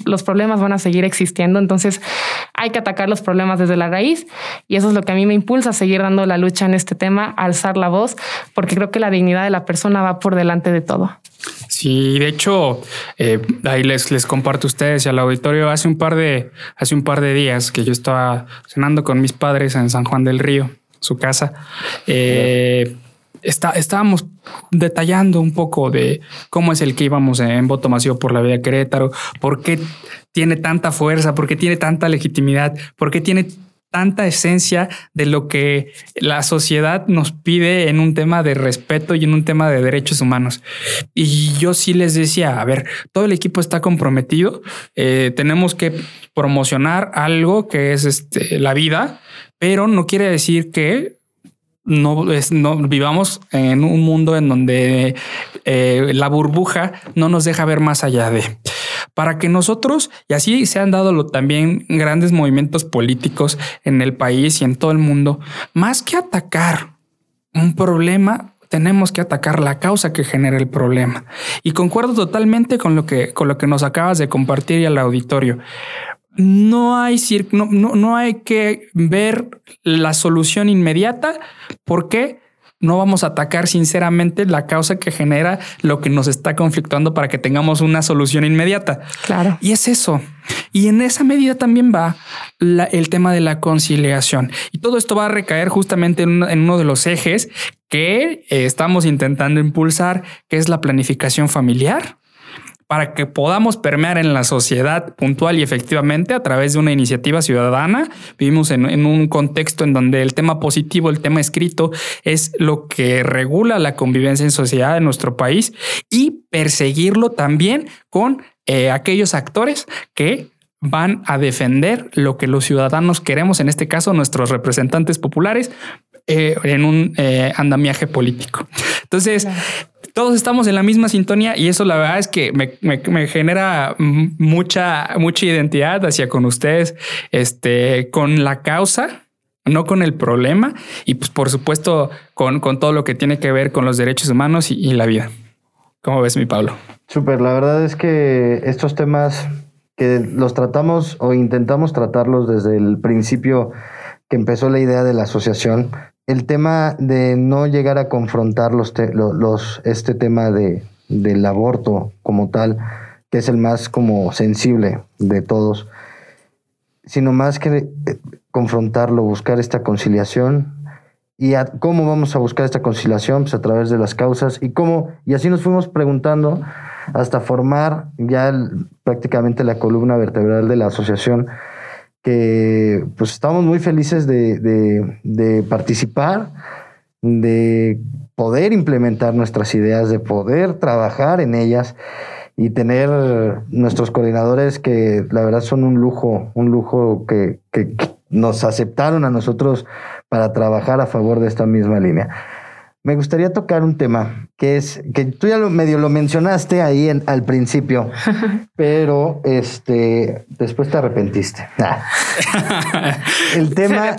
Los problemas van a seguir existiendo, entonces hay que atacar los problemas desde la raíz y eso es lo que a mí me impulsa a seguir dando la lucha en este tema, alzar la voz, porque creo que la dignidad de la persona va por delante de todo.
Sí, de hecho, eh, ahí les, les comparto a ustedes y al auditorio hace un par de hace un par de días que yo estaba cenando con mis padres en San Juan del Río su casa. Eh, está, estábamos detallando un poco de cómo es el que íbamos en voto masivo por la vida Querétaro, por qué tiene tanta fuerza, por qué tiene tanta legitimidad, por qué tiene tanta esencia de lo que la sociedad nos pide en un tema de respeto y en un tema de derechos humanos. Y yo sí les decía, a ver, todo el equipo está comprometido, eh, tenemos que promocionar algo que es este, la vida, pero no quiere decir que no, vivamos en un mundo en donde eh, la burbuja no nos deja ver más allá de para que nosotros, y así se han dado también grandes movimientos políticos en el país y en todo el mundo, más que atacar un problema, tenemos que atacar la causa que genera el problema. Y concuerdo totalmente con lo que, con lo que nos acabas de compartir y al auditorio. No hay, no, no hay que ver la solución inmediata. ¿Por qué? No vamos a atacar sinceramente la causa que genera lo que nos está conflictuando para que tengamos una solución inmediata.
Claro.
Y es eso. Y en esa medida también va el tema de la conciliación. Y todo esto va a recaer justamente en, en uno de los ejes que eh, estamos intentando impulsar, que es la planificación familiar para que podamos permear en la sociedad puntual y efectivamente a través de una iniciativa ciudadana. Vivimos en, un contexto en donde el tema positivo, el tema escrito, es lo que regula la convivencia en sociedad en nuestro país y perseguirlo también con eh, aquellos actores que van a defender lo que los ciudadanos queremos, en este caso nuestros representantes populares, eh, en un eh, andamiaje político. Entonces, todos estamos en la misma sintonía y eso la verdad es que me, genera mucha, mucha identidad hacia con ustedes, este, con la causa, no con el problema y pues por supuesto con, todo lo que tiene que ver con los derechos humanos y, y la vida. ¿Cómo ves mi Pablo?
Súper, la verdad es que estos temas que los tratamos o intentamos tratarlos desde el principio que empezó la idea de la asociación, el tema de no llegar a confrontar los, los este tema de, del aborto como tal, que es el más como sensible de todos, sino más que eh, confrontarlo, buscar esta conciliación. ¿Y cómo vamos a buscar esta conciliación? Pues a través de las causas. ¿Y cómo? Y así nos fuimos preguntando hasta formar ya prácticamente la columna vertebral de la asociación que pues estamos muy felices de, participar, de poder implementar nuestras ideas, de poder trabajar en ellas y tener nuestros coordinadores que la verdad son un lujo, un lujo que nos aceptaron a nosotros para trabajar a favor de esta misma línea. Me gustaría tocar un tema que es que tú ya lo medio lo mencionaste ahí en, al principio, pero este después te arrepentiste. el tema,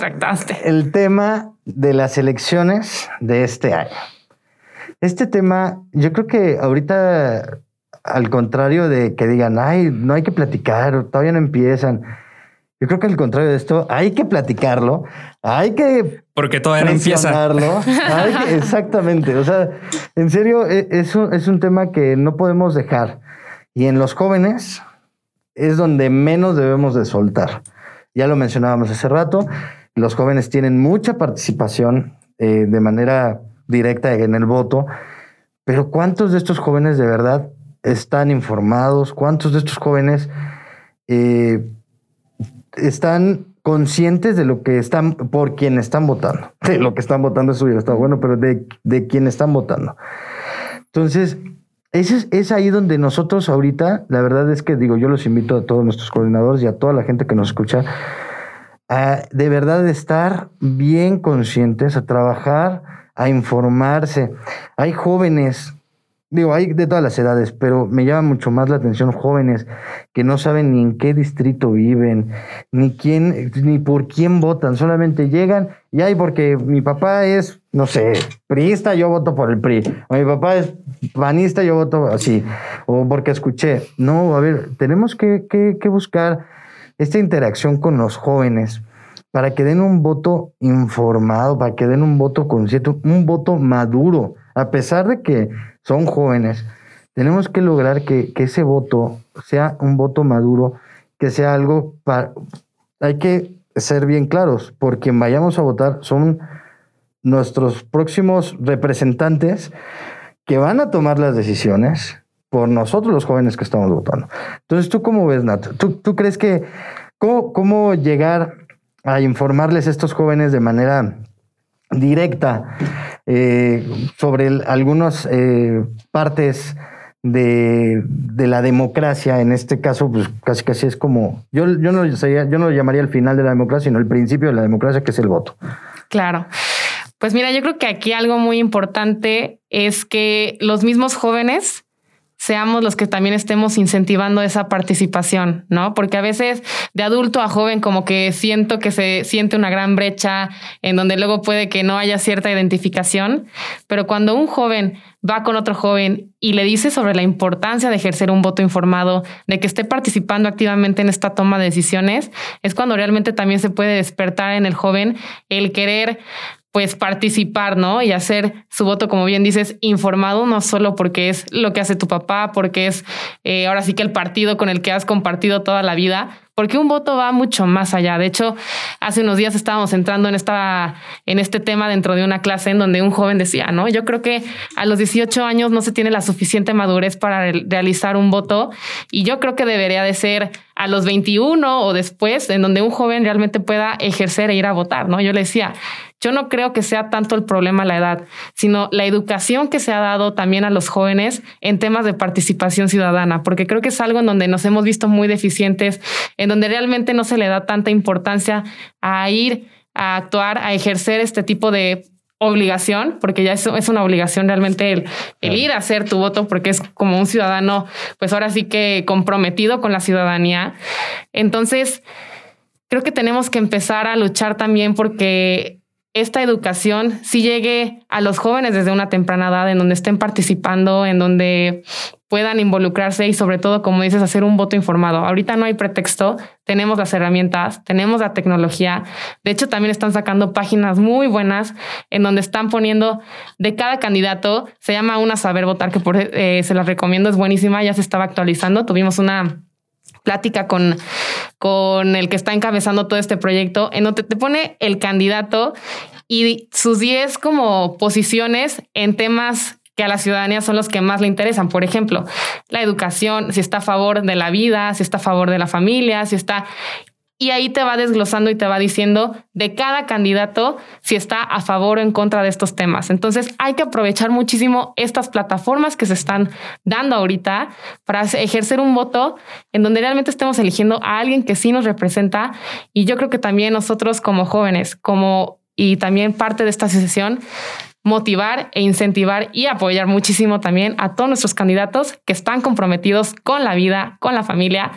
el tema de las elecciones de este año. Este tema, yo creo que ahorita, al contrario de que digan, ay, no hay que platicar, todavía no empiezan yo creo que al contrario de esto, hay que platicarlo, hay que...
Porque todavía no empieza.
exactamente. O sea, en serio, e, es un, es un tema que no podemos dejar. Y en los jóvenes es donde menos debemos de soltar. Ya lo mencionábamos hace rato, los jóvenes tienen mucha participación eh, de manera directa en el voto, pero ¿cuántos de estos jóvenes de verdad están informados? ¿Cuántos de estos jóvenes... Eh, están conscientes de lo que están, por quien están votando. Lo que están votando, eso ya está bueno, pero de, de quién están votando. Entonces, es, es ahí donde nosotros ahorita, la verdad es que digo, yo los invito a todos nuestros coordinadores y a toda la gente que nos escucha, a de verdad estar bien conscientes, a trabajar, a informarse. Hay jóvenes digo, hay de todas las edades, pero me llama mucho más la atención jóvenes que no saben ni en qué distrito viven, ni quién, ni por quién votan, solamente llegan y hay porque mi papá es, no sé, priista, yo voto por el PRI, o mi papá es panista, yo voto así, o porque escuché. No, a ver, tenemos que, que, que buscar esta interacción con los jóvenes para que den un voto informado, para que den un voto consciente, un voto maduro, a pesar de que son jóvenes, tenemos que lograr que, ese voto sea un voto maduro, que sea algo para... Hay que ser bien claros, por quien vayamos a votar son nuestros próximos representantes que van a tomar las decisiones por nosotros los jóvenes que estamos votando. Entonces, ¿tú cómo ves, Nat? ¿Tú, crees que cómo, cómo llegar a informarles a estos jóvenes de manera directa eh, sobre algunas eh, partes de, la democracia, en este caso, pues casi casi es como, yo, yo, no, yo no llamaría el final de la democracia, sino el principio de la democracia, que es el voto.
Claro. Pues mira, yo creo que aquí algo muy importante es que los mismos jóvenes seamos los que también estemos incentivando esa participación, ¿no? Porque a veces de adulto a joven como que siento que se siente una gran brecha en donde luego puede que no haya cierta identificación, pero cuando un joven va con otro joven y le dice sobre la importancia de ejercer un voto informado, de que esté participando activamente en esta toma de decisiones, es cuando realmente también se puede despertar en el joven el querer pues participar, ¿no? Y hacer su voto, como bien dices, informado, no solo porque es lo que hace tu papá, porque es eh, ahora sí que el partido con el que has compartido toda la vida, porque un voto va mucho más allá. De hecho, hace unos días estábamos entrando en, esta, en este tema dentro de una clase en donde un joven decía, ¿no? Yo creo que a los 18 años no se tiene la suficiente madurez para realizar un voto y yo creo que debería de ser a los 21 o después, en donde un joven realmente pueda ejercer e ir a votar, ¿no? Yo le decía, yo no creo que sea tanto el problema la edad, sino la educación que se ha dado también a los jóvenes en temas de participación ciudadana, porque creo que es algo en donde nos hemos visto muy deficientes, en donde realmente no se le da tanta importancia a ir a actuar, a ejercer este tipo de obligación, porque ya es, es una obligación realmente el, el, ir a hacer tu voto, porque es como un ciudadano, pues ahora sí que comprometido con la ciudadanía. Entonces, creo que tenemos que empezar a luchar también porque esta educación sí llegue a los jóvenes desde una temprana edad, en donde estén participando, en donde puedan involucrarse y sobre todo, como dices, hacer un voto informado. Ahorita no hay pretexto, tenemos las herramientas, tenemos la tecnología. De hecho, también están sacando páginas muy buenas en donde están poniendo de cada candidato, se llama Una Saber Votar, que por, eh, se las recomiendo, es buenísima, ya se estaba actualizando. Tuvimos una plática con, con el que está encabezando todo este proyecto, en donde te pone el candidato y sus 10 como posiciones en temas que a la ciudadanía son los que más le interesan. Por ejemplo, la educación, si está a favor de la vida, si está a favor de la familia, si está y ahí te va desglosando y te va diciendo de cada candidato si está a favor o en contra de estos temas. Entonces hay que aprovechar muchísimo estas plataformas que se están dando ahorita para ejercer un voto en donde realmente estemos eligiendo a alguien que sí nos representa. Y yo creo que también nosotros como jóvenes, como y también parte de esta asociación, motivar e incentivar y apoyar muchísimo también a todos nuestros candidatos que están comprometidos con la vida, con la familia,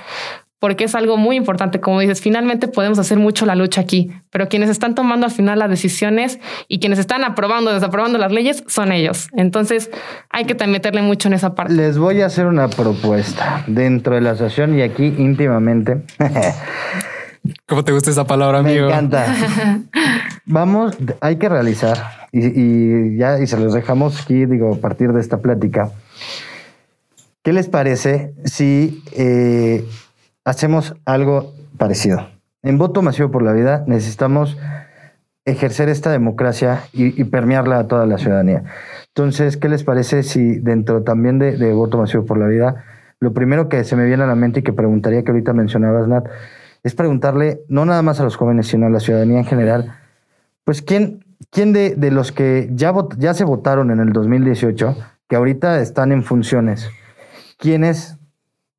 porque es algo muy importante. Como dices, finalmente podemos hacer mucho la lucha aquí, pero quienes están tomando al final las decisiones y quienes están aprobando, desaprobando las leyes son ellos. Entonces hay que meterle mucho en esa parte.
Les voy a hacer una propuesta dentro de la asociación y aquí íntimamente.
¿Cómo te gusta esa palabra, amigo?
Me encanta. Vamos, hay que realizar y, ya y se los dejamos aquí, digo, a partir de esta plática. ¿Qué les parece si eh, hacemos algo parecido. En voto masivo por la vida necesitamos ejercer esta democracia y, permearla a toda la ciudadanía. Entonces, ¿qué les parece si dentro también de, voto masivo por la vida, lo primero que se me viene a la mente y que preguntaría que ahorita mencionabas, Nat, es preguntarle no nada más a los jóvenes, sino a la ciudadanía en general, pues quién, quién de, los que ya, ya se votaron en el 2018, que ahorita están en funciones, quiénes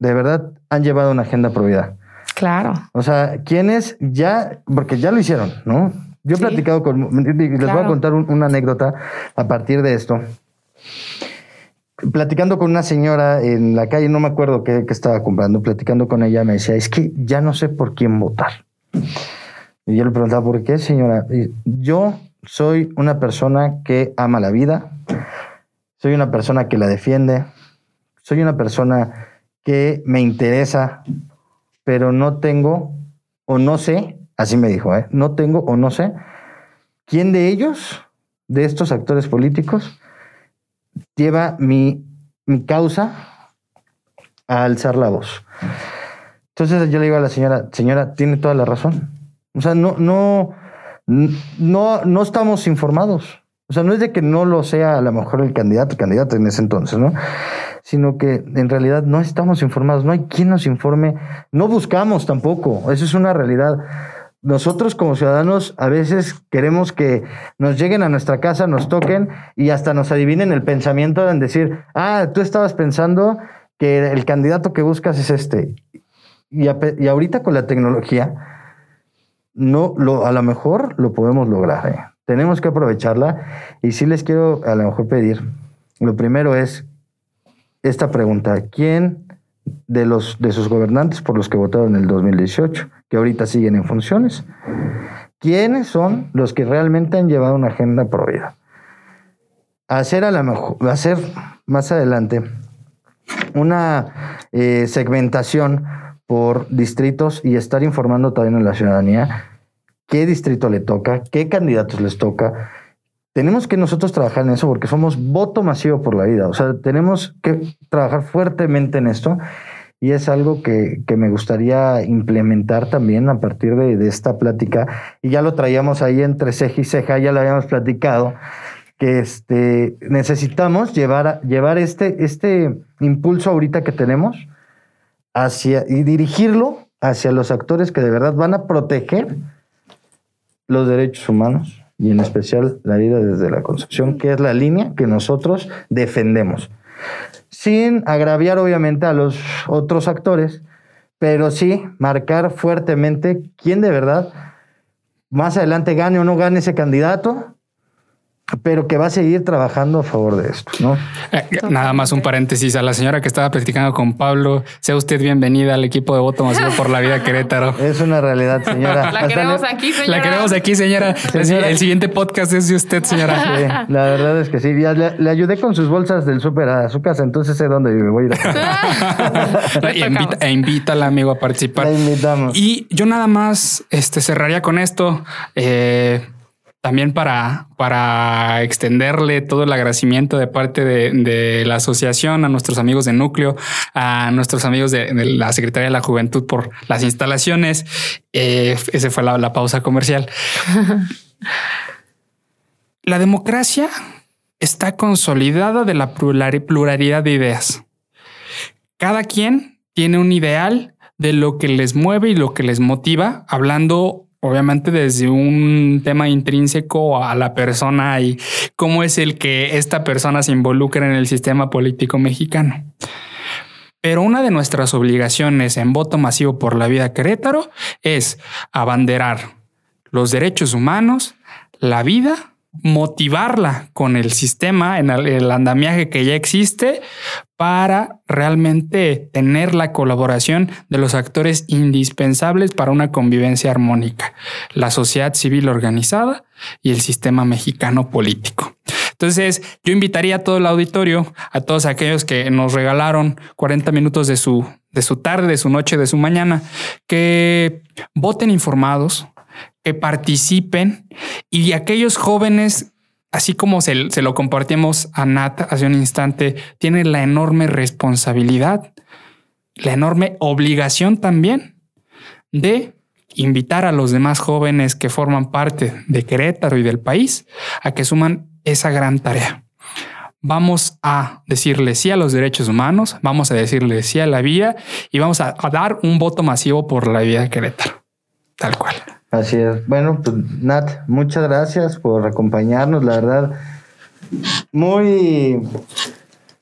de verdad han llevado una agenda pro vida.
Claro.
O sea, ¿quiénes ya, porque ya lo hicieron, ¿no? Yo he platicado con, les voy a contar una anécdota a partir de esto. Platicando con una señora en la calle, no me acuerdo qué, qué estaba comprando, platicando con ella, me decía, es que ya no sé por quién votar. Y yo le preguntaba, ¿por qué, señora? yo soy una persona que ama la vida, soy una persona que la defiende, soy una persona que me interesa, pero no tengo o no sé, así me dijo, ¿eh? no tengo o no sé quién de ellos, de estos actores políticos, lleva mi, mi causa a alzar la voz. Entonces yo le digo a la señora, señora, tiene toda la razón. O sea, no, no, no, no estamos informados. O sea, no es de que no lo sea a lo mejor el candidato, candidato en ese entonces, ¿no? Sino que en realidad no estamos informados, no hay quien nos informe, no buscamos tampoco, eso es una realidad. Nosotros como ciudadanos a veces queremos que nos lleguen a nuestra casa, nos toquen y hasta nos adivinen el pensamiento en decir, ah, tú estabas pensando que el candidato que buscas es este. Y, y ahorita con la tecnología, no, lo, a lo mejor lo podemos lograr. ¿eh? Tenemos que aprovecharla y sí les quiero a lo mejor pedir, lo primero es esta pregunta, ¿quién de, los, de sus gobernantes por los que votaron en el 2018, que ahorita siguen en funciones, quiénes son los que realmente han llevado una agenda pro vida? Hacer a lo mejor, hacer más adelante una eh, segmentación por distritos y estar informando también a la ciudadanía qué distrito le toca, qué candidatos les toca. Tenemos que nosotros trabajar en eso porque somos voto masivo por la vida. O sea, tenemos que trabajar fuertemente en esto y es algo que, me gustaría implementar también a partir de, esta plática. Y ya lo traíamos ahí entre ceja y ceja, ya lo habíamos platicado, que este, necesitamos llevar, llevar este, este impulso ahorita que tenemos hacia, y dirigirlo hacia los actores que de verdad van a proteger los derechos humanos y en especial la vida desde la concepción, que es la línea que nosotros defendemos. Sin agraviar obviamente a los otros actores, pero sí marcar fuertemente quién de verdad más adelante gane o no gane ese candidato, pero que va a seguir trabajando a favor de esto, ¿no?
Eh, nada más un paréntesis a la señora que estaba platicando con Pablo. Sea usted bienvenida al equipo de voto masivo por la vida Querétaro.
Es una realidad, señora.
La queremos aquí, señora.
La queremos aquí, señora. El siguiente podcast es de usted, señora.
la verdad es que sí. le, ayudé con sus bolsas del súper a su casa, entonces sé dónde vive. Voy a ir
a... invita, e invita al amigo a participar.
La invitamos.
Y yo nada más este, cerraría con esto. Eh, también para, para extenderle todo el agradecimiento de parte de, la asociación, a nuestros amigos de Núcleo, a nuestros amigos de, la Secretaría de la Juventud por las instalaciones. Eh, esa fue la, la pausa comercial. la democracia está consolidada de la pluralidad de ideas. Cada quien tiene un ideal de lo que les mueve y lo que les motiva, hablando obviamente desde un tema intrínseco a la persona y cómo es el que esta persona se involucra en el sistema político mexicano. Pero una de nuestras obligaciones en voto masivo por la vida Querétaro es abanderar los derechos humanos, la vida motivarla con el sistema, en el, andamiaje que ya existe, para realmente tener la colaboración de los actores indispensables para una convivencia armónica, la sociedad civil organizada y el sistema mexicano político. Entonces, yo invitaría a todo el auditorio, a todos aquellos que nos regalaron 40 minutos de su, de su tarde, de su noche, de su mañana, que voten informados, que participen y aquellos jóvenes, así como se, lo compartimos a Nat hace un instante, tienen la enorme responsabilidad, la enorme obligación también de invitar a los demás jóvenes que forman parte de Querétaro y del país a que suman esa gran tarea. Vamos a decirle sí a los derechos humanos, vamos a decirle sí a la vía y vamos a, a dar un voto masivo por la vida de Querétaro. Tal cual.
Así es. Bueno, pues Nat, muchas gracias por acompañarnos. La verdad, muy.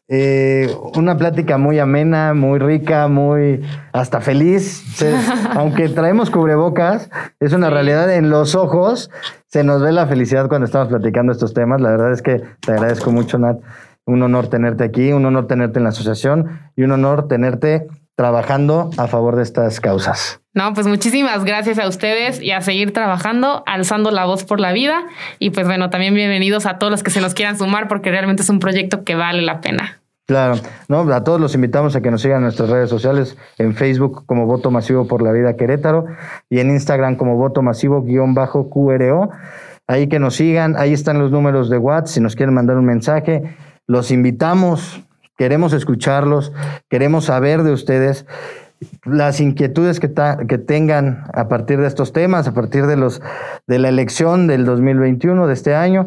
Eh, una plática muy amena, muy rica, muy hasta feliz. aunque traemos cubrebocas, es una realidad en los ojos. Se nos ve la felicidad cuando estamos platicando estos temas. La verdad es que te agradezco mucho, Nat. Un honor tenerte aquí, un honor tenerte en la asociación y un honor tenerte trabajando a favor de estas causas.
No, pues muchísimas gracias a ustedes y a seguir trabajando, alzando la voz por la vida. Y pues bueno, también bienvenidos a todos los que se nos quieran sumar porque realmente es un proyecto que vale la pena.
Claro, no, a todos los invitamos a que nos sigan en nuestras redes sociales, en Facebook como Voto Masivo por la Vida Querétaro y en Instagram como Voto Masivo guion bajo QRO. Ahí que nos sigan, ahí están los números de WhatsApp, si nos quieren mandar un mensaje, los invitamos, queremos escucharlos, queremos saber de ustedes las inquietudes que, que tengan a partir de estos temas, a partir de, los, de la elección del 2021, de este año.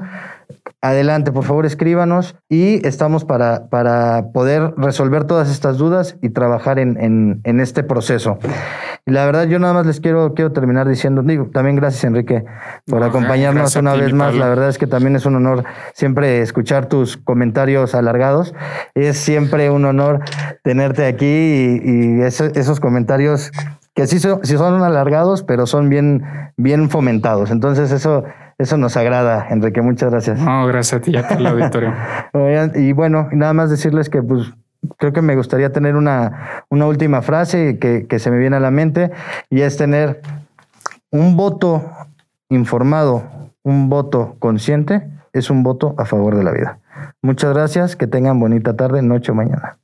Adelante, por favor, escríbanos y estamos para, para poder resolver todas estas dudas y trabajar en, en, este proceso. Y la verdad, yo nada más les quiero, quiero terminar diciendo, digo, también gracias, Enrique, por acompañarnos una vez más. La verdad es que también es un honor siempre escuchar tus comentarios alargados. Es siempre un honor tenerte aquí y, esos comentarios que sí son, sí son alargados, pero son bien, bien fomentados. Entonces, eso eso nos agrada, Enrique. Muchas gracias.
No, gracias a ti y a todo el auditorio.
y bueno, nada más decirles que pues creo que me gustaría tener una, una última frase que, que se me viene a la mente y es tener un voto informado, un voto consciente, es un voto a favor de la vida. Muchas gracias, que tengan bonita tarde, noche o mañana.